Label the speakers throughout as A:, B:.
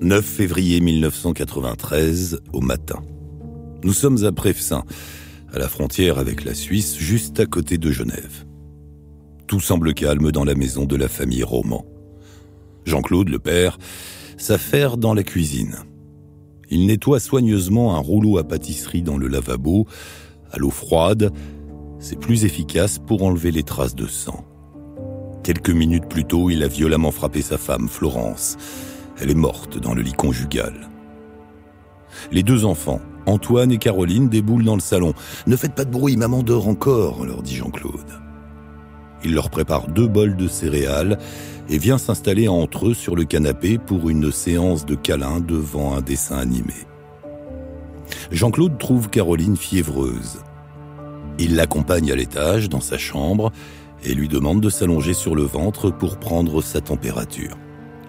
A: 9 février 1993, au matin. Nous sommes à Prefsin, à la frontière avec la Suisse, juste à côté de Genève. Tout semble calme dans la maison de la famille Roman. Jean-Claude, le père, s'affaire dans la cuisine. Il nettoie soigneusement un rouleau à pâtisserie dans le lavabo, à l'eau froide. C'est plus efficace pour enlever les traces de sang. Quelques minutes plus tôt, il a violemment frappé sa femme, Florence. Elle est morte dans le lit conjugal. Les deux enfants, Antoine et Caroline, déboulent dans le salon. Ne faites pas de bruit, maman dort encore, leur dit Jean-Claude. Il leur prépare deux bols de céréales et vient s'installer entre eux sur le canapé pour une séance de câlins devant un dessin animé. Jean-Claude trouve Caroline fiévreuse. Il l'accompagne à l'étage dans sa chambre et lui demande de s'allonger sur le ventre pour prendre sa température.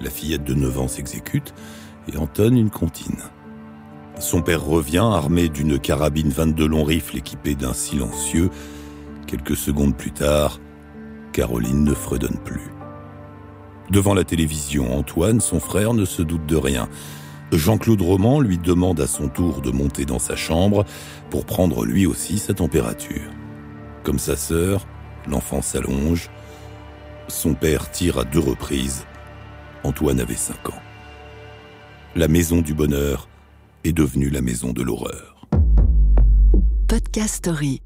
A: La fillette de 9 ans s'exécute et entonne une comptine. Son père revient armé d'une carabine 22 long rifle équipée d'un silencieux. Quelques secondes plus tard, Caroline ne fredonne plus. Devant la télévision, Antoine, son frère, ne se doute de rien. Jean-Claude Roman lui demande à son tour de monter dans sa chambre pour prendre lui aussi sa température. Comme sa sœur, l'enfant s'allonge. Son père tire à deux reprises. Antoine avait cinq ans. La maison du bonheur est devenue la maison de l'horreur.
B: Podcast Story.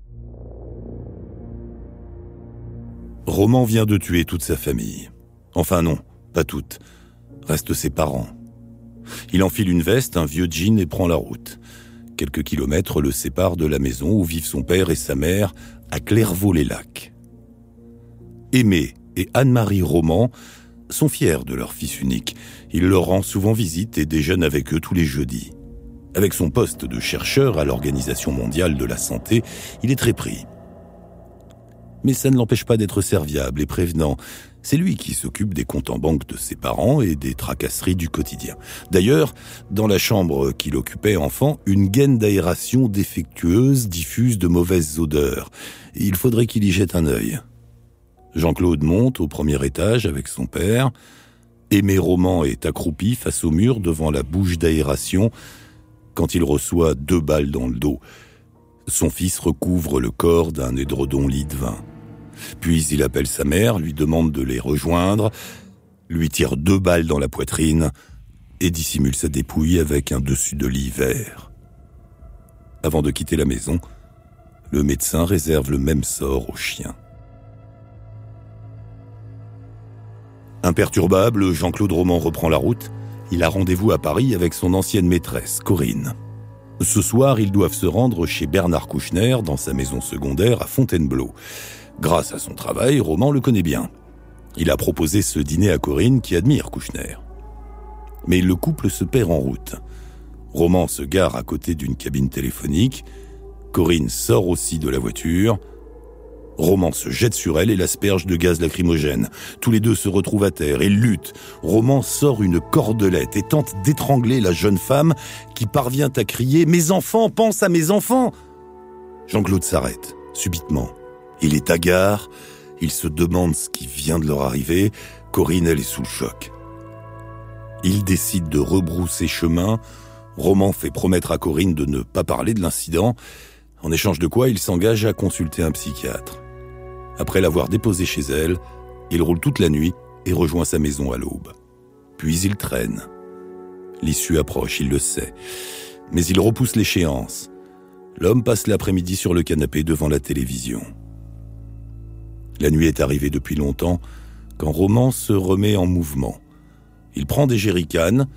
A: Roman vient de tuer toute sa famille. Enfin non, pas toute. Restent ses parents. Il enfile une veste, un vieux jean et prend la route. Quelques kilomètres le séparent de la maison où vivent son père et sa mère à Clairvaux-les-Lacs. Aimé et Anne-Marie Roman sont fiers de leur fils unique. Il leur rend souvent visite et déjeune avec eux tous les jeudis. Avec son poste de chercheur à l'Organisation mondiale de la santé, il est très pris. Mais ça ne l'empêche pas d'être serviable et prévenant. C'est lui qui s'occupe des comptes en banque de ses parents et des tracasseries du quotidien. D'ailleurs, dans la chambre qu'il occupait enfant, une gaine d'aération défectueuse diffuse de mauvaises odeurs. Il faudrait qu'il y jette un œil. Jean-Claude monte au premier étage avec son père. Aimé Roman est accroupi face au mur devant la bouche d'aération quand il reçoit deux balles dans le dos. Son fils recouvre le corps d'un édredon lit de vin. Puis il appelle sa mère, lui demande de les rejoindre, lui tire deux balles dans la poitrine et dissimule sa dépouille avec un dessus de lit vert. Avant de quitter la maison, le médecin réserve le même sort au chien. Imperturbable, Jean-Claude Roman reprend la route. Il a rendez-vous à Paris avec son ancienne maîtresse, Corinne. Ce soir, ils doivent se rendre chez Bernard Kouchner dans sa maison secondaire à Fontainebleau. Grâce à son travail, Roman le connaît bien. Il a proposé ce dîner à Corinne qui admire Kouchner. Mais le couple se perd en route. Roman se gare à côté d'une cabine téléphonique. Corinne sort aussi de la voiture. Roman se jette sur elle et l'asperge de gaz lacrymogène. Tous les deux se retrouvent à terre et luttent. Roman sort une cordelette et tente d'étrangler la jeune femme qui parvient à crier ⁇ Mes enfants, pense à mes enfants !⁇ Jean-Claude s'arrête, subitement. Il est hagard, il se demande ce qui vient de leur arriver. Corinne, elle est sous le choc. Il décide de rebrousser chemin. Roman fait promettre à Corinne de ne pas parler de l'incident, en échange de quoi il s'engage à consulter un psychiatre. Après l'avoir déposée chez elle, il roule toute la nuit et rejoint sa maison à l'aube. Puis il traîne. L'issue approche, il le sait. Mais il repousse l'échéance. L'homme passe l'après-midi sur le canapé devant la télévision. La nuit est arrivée depuis longtemps quand Roman se remet en mouvement. Il prend des jerrycans,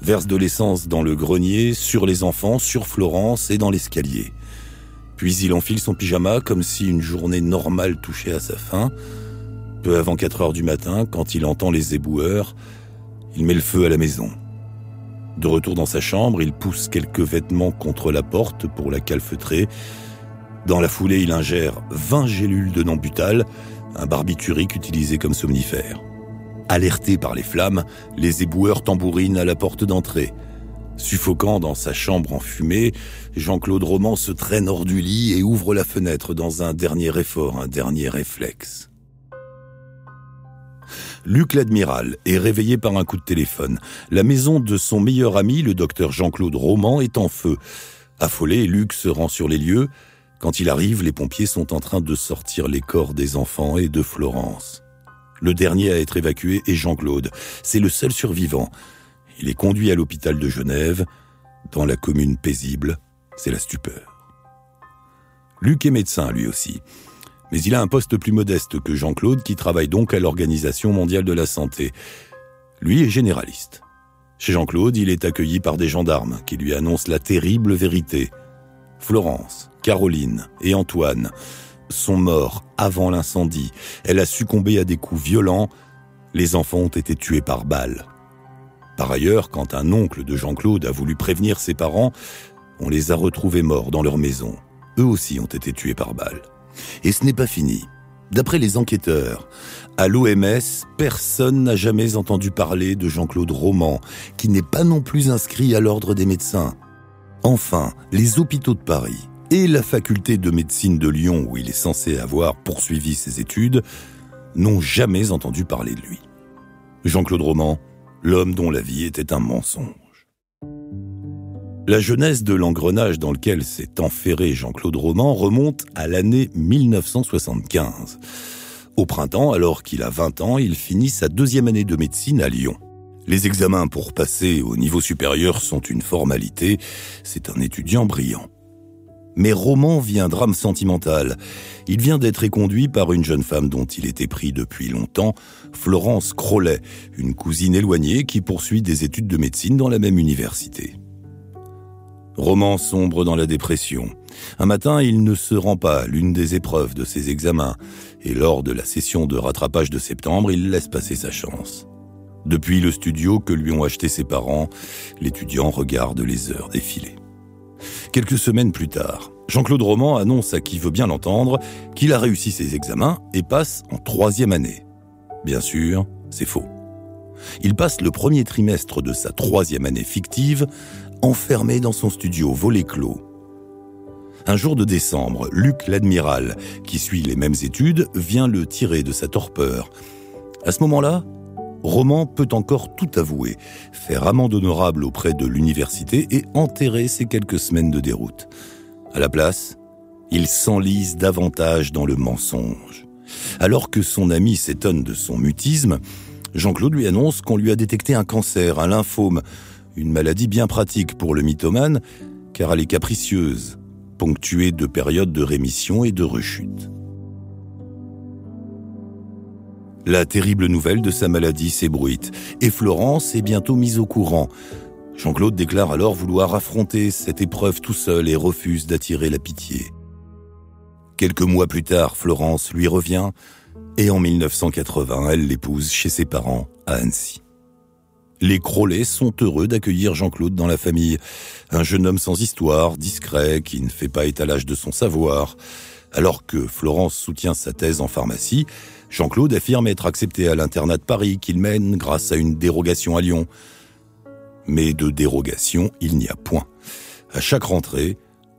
A: verse de l'essence dans le grenier, sur les enfants, sur Florence et dans l'escalier. Puis il enfile son pyjama comme si une journée normale touchait à sa fin. Peu avant 4 heures du matin, quand il entend les éboueurs, il met le feu à la maison. De retour dans sa chambre, il pousse quelques vêtements contre la porte pour la calfeutrer. Dans la foulée, il ingère 20 gélules de Nambutal, un barbiturique utilisé comme somnifère. Alerté par les flammes, les éboueurs tambourinent à la porte d'entrée. Suffocant dans sa chambre en fumée, Jean-Claude Roman se traîne hors du lit et ouvre la fenêtre dans un dernier effort, un dernier réflexe. Luc l'admiral est réveillé par un coup de téléphone. La maison de son meilleur ami, le docteur Jean-Claude Roman, est en feu. Affolé, Luc se rend sur les lieux. Quand il arrive, les pompiers sont en train de sortir les corps des enfants et de Florence. Le dernier à être évacué est Jean-Claude. C'est le seul survivant. Il est conduit à l'hôpital de Genève. Dans la commune paisible, c'est la stupeur. Luc est médecin, lui aussi. Mais il a un poste plus modeste que Jean-Claude, qui travaille donc à l'Organisation mondiale de la santé. Lui est généraliste. Chez Jean-Claude, il est accueilli par des gendarmes qui lui annoncent la terrible vérité. Florence, Caroline et Antoine sont morts avant l'incendie. Elle a succombé à des coups violents. Les enfants ont été tués par balles. Par ailleurs, quand un oncle de Jean-Claude a voulu prévenir ses parents, on les a retrouvés morts dans leur maison. Eux aussi ont été tués par balles. Et ce n'est pas fini. D'après les enquêteurs, à l'OMS, personne n'a jamais entendu parler de Jean-Claude Roman, qui n'est pas non plus inscrit à l'ordre des médecins. Enfin, les hôpitaux de Paris et la faculté de médecine de Lyon, où il est censé avoir poursuivi ses études, n'ont jamais entendu parler de lui. Jean-Claude Roman, l'homme dont la vie était un mensonge. La jeunesse de l'engrenage dans lequel s'est enferré Jean-Claude Roman remonte à l'année 1975. Au printemps, alors qu'il a 20 ans, il finit sa deuxième année de médecine à Lyon. Les examens pour passer au niveau supérieur sont une formalité, c'est un étudiant brillant. Mais Roman vit un drame sentimental. Il vient d'être éconduit par une jeune femme dont il était pris depuis longtemps, Florence Crollet, une cousine éloignée qui poursuit des études de médecine dans la même université. Roman sombre dans la dépression. Un matin, il ne se rend pas à l'une des épreuves de ses examens, et lors de la session de rattrapage de septembre, il laisse passer sa chance. Depuis le studio que lui ont acheté ses parents, l'étudiant regarde les heures défiler. Quelques semaines plus tard, Jean-Claude Roman annonce à qui veut bien l'entendre qu'il a réussi ses examens et passe en troisième année. Bien sûr, c'est faux. Il passe le premier trimestre de sa troisième année fictive enfermé dans son studio volet clos. Un jour de décembre, Luc l'admiral, qui suit les mêmes études, vient le tirer de sa torpeur. À ce moment-là, Roman peut encore tout avouer, faire amende honorable auprès de l'université et enterrer ses quelques semaines de déroute. À la place, il s'enlise davantage dans le mensonge. Alors que son ami s'étonne de son mutisme, Jean-Claude lui annonce qu'on lui a détecté un cancer, un lymphome, une maladie bien pratique pour le mythomane, car elle est capricieuse, ponctuée de périodes de rémission et de rechute. La terrible nouvelle de sa maladie s'ébruite, et Florence est bientôt mise au courant. Jean-Claude déclare alors vouloir affronter cette épreuve tout seul et refuse d'attirer la pitié. Quelques mois plus tard, Florence lui revient, et en 1980, elle l'épouse chez ses parents à Annecy. Les Crolets sont heureux d'accueillir Jean-Claude dans la famille. Un jeune homme sans histoire, discret, qui ne fait pas étalage de son savoir. Alors que Florence soutient sa thèse en pharmacie, Jean-Claude affirme être accepté à l'internat de Paris qu'il mène grâce à une dérogation à Lyon. Mais de dérogation, il n'y a point. À chaque rentrée,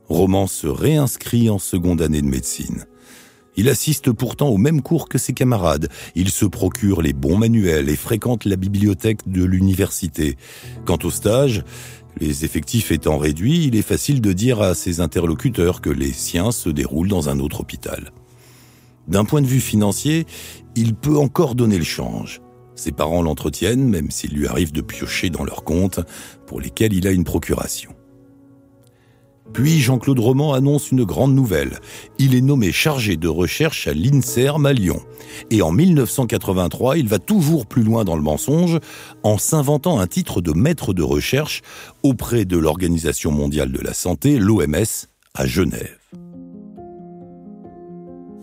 A: Roman se réinscrit en seconde année de médecine. Il assiste pourtant au même cours que ses camarades. Il se procure les bons manuels et fréquente la bibliothèque de l'université. Quant au stage, les effectifs étant réduits, il est facile de dire à ses interlocuteurs que les siens se déroulent dans un autre hôpital. D'un point de vue financier, il peut encore donner le change. Ses parents l'entretiennent, même s'il lui arrive de piocher dans leurs comptes, pour lesquels il a une procuration. Puis Jean-Claude Roman annonce une grande nouvelle. Il est nommé chargé de recherche à l'INSERM à Lyon. Et en 1983, il va toujours plus loin dans le mensonge en s'inventant un titre de maître de recherche auprès de l'Organisation mondiale de la santé, l'OMS, à Genève.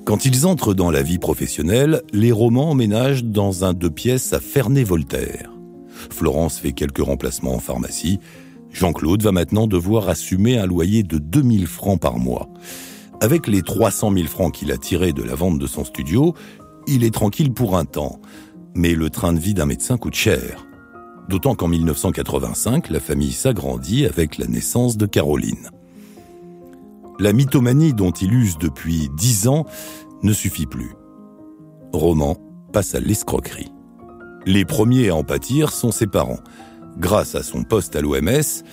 A: Quand ils entrent dans la vie professionnelle, les romans emménagent dans un deux pièces à Ferney-Voltaire. Florence fait quelques remplacements en pharmacie, Jean-Claude va maintenant devoir assumer un loyer de 2000 francs par mois. Avec les 300 000 francs qu'il a tirés de la vente de son studio, il est tranquille pour un temps. Mais le train de vie d'un médecin coûte cher. D'autant qu'en 1985, la famille s'agrandit avec la naissance de Caroline. La mythomanie dont il use depuis dix ans ne suffit plus. Roman passe à l'escroquerie. Les premiers à en pâtir sont ses parents. Grâce à son poste à l'OMS,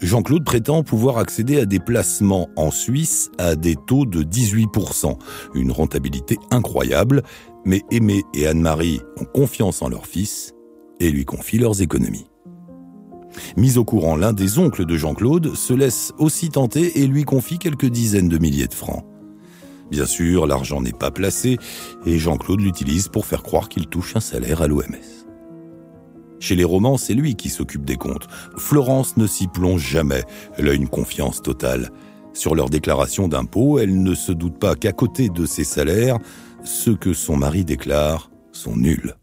A: Jean-Claude prétend pouvoir accéder à des placements en Suisse à des taux de 18%, une rentabilité incroyable, mais Aimé et Anne-Marie ont confiance en leur fils et lui confient leurs économies. Mis au courant, l'un des oncles de Jean-Claude se laisse aussi tenter et lui confie quelques dizaines de milliers de francs. Bien sûr, l'argent n'est pas placé et Jean-Claude l'utilise pour faire croire qu'il touche un salaire à l'OMS. Chez les romans, c'est lui qui s'occupe des comptes. Florence ne s'y plonge jamais. Elle a une confiance totale. Sur leur déclaration d'impôt, elle ne se doute pas qu'à côté de ses salaires, ceux que son mari déclare sont nuls.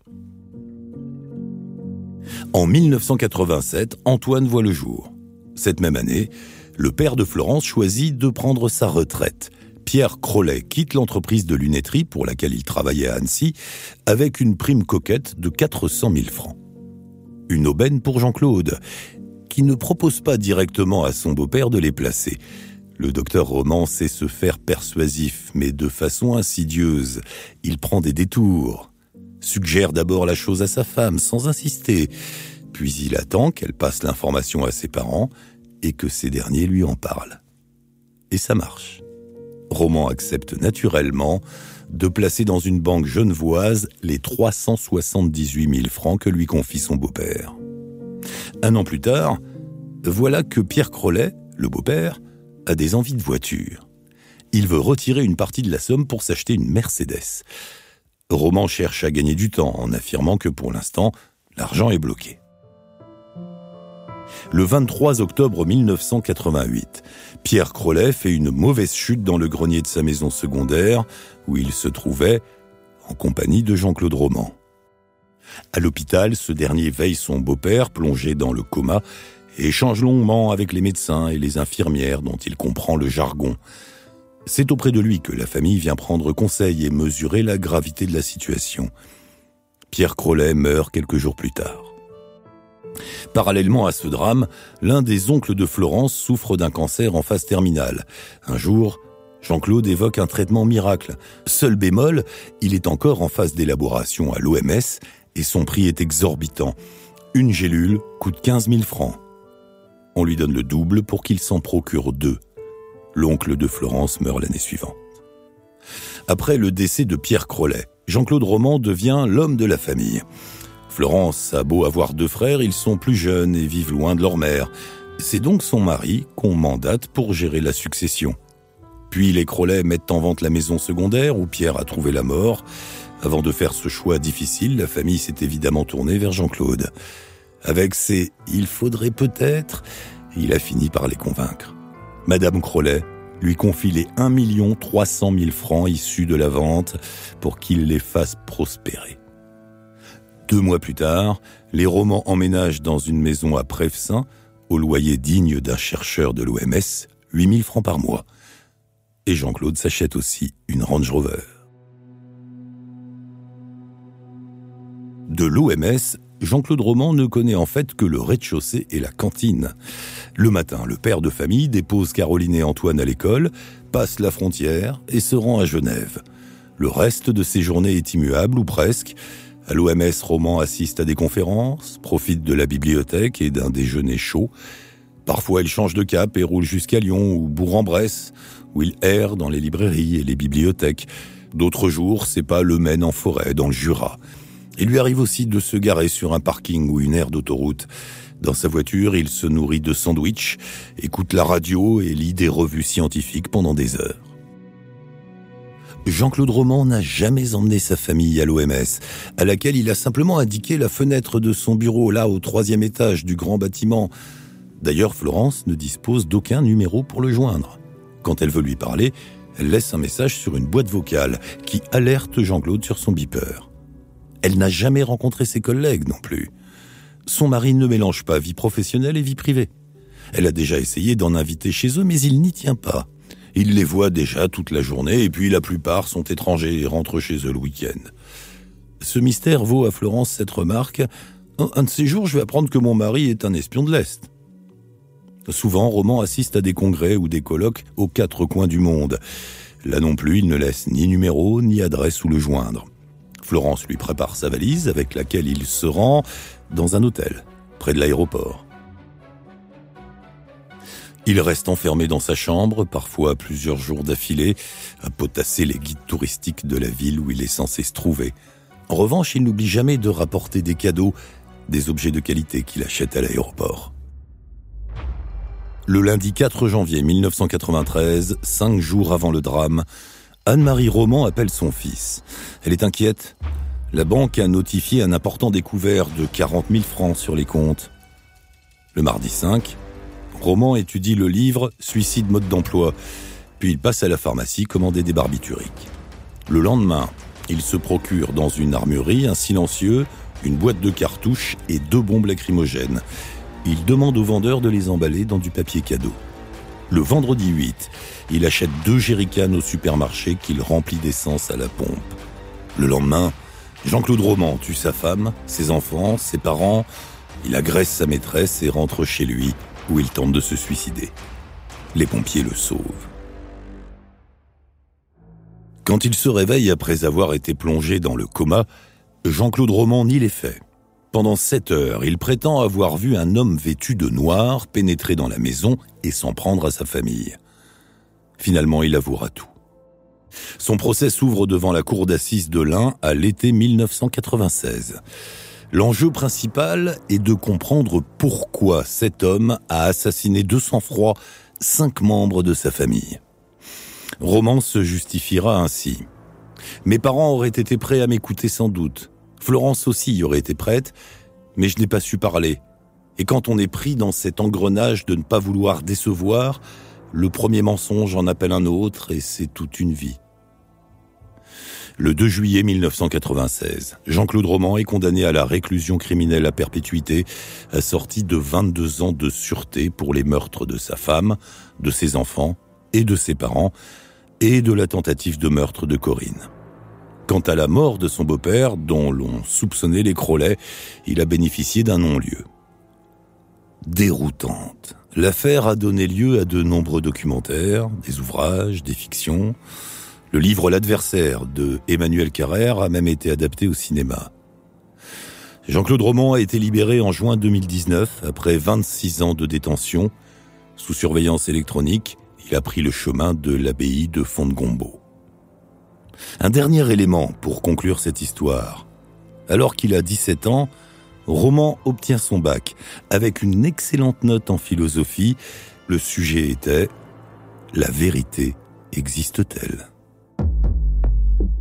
A: En 1987, Antoine voit le jour. Cette même année, le père de Florence choisit de prendre sa retraite. Pierre Crollet quitte l'entreprise de lunetterie pour laquelle il travaillait à Annecy avec une prime coquette de 400 000 francs. Une aubaine pour Jean-Claude, qui ne propose pas directement à son beau-père de les placer. Le docteur Roman sait se faire persuasif, mais de façon insidieuse. Il prend des détours, suggère d'abord la chose à sa femme sans insister, puis il attend qu'elle passe l'information à ses parents et que ces derniers lui en parlent. Et ça marche. Roman accepte naturellement de placer dans une banque genevoise les 378 000 francs que lui confie son beau-père. Un an plus tard, voilà que Pierre Crollet, le beau-père, a des envies de voiture. Il veut retirer une partie de la somme pour s'acheter une Mercedes. Roman cherche à gagner du temps en affirmant que pour l'instant, l'argent est bloqué. Le 23 octobre 1988, Pierre Crollet fait une mauvaise chute dans le grenier de sa maison secondaire où il se trouvait en compagnie de Jean-Claude Roman. À l'hôpital, ce dernier veille son beau-père plongé dans le coma et échange longuement avec les médecins et les infirmières dont il comprend le jargon. C'est auprès de lui que la famille vient prendre conseil et mesurer la gravité de la situation. Pierre Crollet meurt quelques jours plus tard. Parallèlement à ce drame, l'un des oncles de Florence souffre d'un cancer en phase terminale. Un jour, Jean-Claude évoque un traitement miracle. Seul bémol, il est encore en phase d'élaboration à l'OMS et son prix est exorbitant. Une gélule coûte 15 000 francs. On lui donne le double pour qu'il s'en procure deux. L'oncle de Florence meurt l'année suivante. Après le décès de Pierre Crollet, Jean-Claude Roman devient l'homme de la famille. Florence a beau avoir deux frères, ils sont plus jeunes et vivent loin de leur mère. C'est donc son mari qu'on mandate pour gérer la succession. Puis les Crollet mettent en vente la maison secondaire où Pierre a trouvé la mort. Avant de faire ce choix difficile, la famille s'est évidemment tournée vers Jean-Claude. Avec ses il faudrait peut-être, il a fini par les convaincre. Madame Crollet lui confie les 1 300 000 francs issus de la vente pour qu'il les fasse prospérer. Deux mois plus tard, les romans emménagent dans une maison à Prevsin, au loyer digne d'un chercheur de l'OMS, 8000 francs par mois. Et Jean-Claude s'achète aussi une Range Rover. De l'OMS, Jean-Claude Roman ne connaît en fait que le rez-de-chaussée et la cantine. Le matin, le père de famille dépose Caroline et Antoine à l'école, passe la frontière et se rend à Genève. Le reste de ses journées est immuable ou presque, à l'OMS, Roman assiste à des conférences, profite de la bibliothèque et d'un déjeuner chaud. Parfois, il change de cap et roule jusqu'à Lyon ou Bourg-en-Bresse, où il erre dans les librairies et les bibliothèques. D'autres jours, c'est pas le Maine en forêt, dans le Jura. Il lui arrive aussi de se garer sur un parking ou une aire d'autoroute. Dans sa voiture, il se nourrit de sandwichs, écoute la radio et lit des revues scientifiques pendant des heures. Jean-Claude Roman n'a jamais emmené sa famille à l'OMS, à laquelle il a simplement indiqué la fenêtre de son bureau, là au troisième étage du grand bâtiment. D'ailleurs, Florence ne dispose d'aucun numéro pour le joindre. Quand elle veut lui parler, elle laisse un message sur une boîte vocale qui alerte Jean-Claude sur son beeper. Elle n'a jamais rencontré ses collègues non plus. Son mari ne mélange pas vie professionnelle et vie privée. Elle a déjà essayé d'en inviter chez eux, mais il n'y tient pas. Il les voit déjà toute la journée, et puis la plupart sont étrangers et rentrent chez eux le week-end. Ce mystère vaut à Florence cette remarque. Un de ces jours, je vais apprendre que mon mari est un espion de l'Est. Souvent, Roman assiste à des congrès ou des colloques aux quatre coins du monde. Là non plus, il ne laisse ni numéro ni adresse où le joindre. Florence lui prépare sa valise avec laquelle il se rend dans un hôtel, près de l'aéroport. Il reste enfermé dans sa chambre, parfois plusieurs jours d'affilée, à potasser les guides touristiques de la ville où il est censé se trouver. En revanche, il n'oublie jamais de rapporter des cadeaux, des objets de qualité qu'il achète à l'aéroport. Le lundi 4 janvier 1993, cinq jours avant le drame, Anne-Marie Roman appelle son fils. Elle est inquiète. La banque a notifié un important découvert de 40 000 francs sur les comptes. Le mardi 5, Roman étudie le livre Suicide mode d'emploi, puis il passe à la pharmacie commander des barbituriques. Le lendemain, il se procure dans une armurerie un silencieux, une boîte de cartouches et deux bombes lacrymogènes. Il demande au vendeur de les emballer dans du papier cadeau. Le vendredi 8, il achète deux jerrycans au supermarché qu'il remplit d'essence à la pompe. Le lendemain, Jean-Claude Roman tue sa femme, ses enfants, ses parents. Il agresse sa maîtresse et rentre chez lui où il tente de se suicider. Les pompiers le sauvent. Quand il se réveille après avoir été plongé dans le coma, Jean-Claude Roman nie les faits. Pendant sept heures, il prétend avoir vu un homme vêtu de noir pénétrer dans la maison et s'en prendre à sa famille. Finalement, il avouera tout. Son procès s'ouvre devant la cour d'assises de l'Ain à l'été 1996. L'enjeu principal est de comprendre pourquoi cet homme a assassiné de sang-froid cinq membres de sa famille. Roman se justifiera ainsi. Mes parents auraient été prêts à m'écouter sans doute. Florence aussi y aurait été prête, mais je n'ai pas su parler. Et quand on est pris dans cet engrenage de ne pas vouloir décevoir, le premier mensonge en appelle un autre et c'est toute une vie. Le 2 juillet 1996, Jean-Claude Roman est condamné à la réclusion criminelle à perpétuité, assorti de 22 ans de sûreté pour les meurtres de sa femme, de ses enfants et de ses parents, et de la tentative de meurtre de Corinne. Quant à la mort de son beau-père, dont l'on soupçonnait les Crolets, il a bénéficié d'un non-lieu. Déroutante, l'affaire a donné lieu à de nombreux documentaires, des ouvrages, des fictions, le livre L'adversaire de Emmanuel Carrère a même été adapté au cinéma. Jean-Claude Roman a été libéré en juin 2019 après 26 ans de détention. Sous surveillance électronique, il a pris le chemin de l'abbaye de Fontgombault. Un dernier élément pour conclure cette histoire. Alors qu'il a 17 ans, Roman obtient son bac avec une excellente note en philosophie. Le sujet était La vérité existe-t-elle?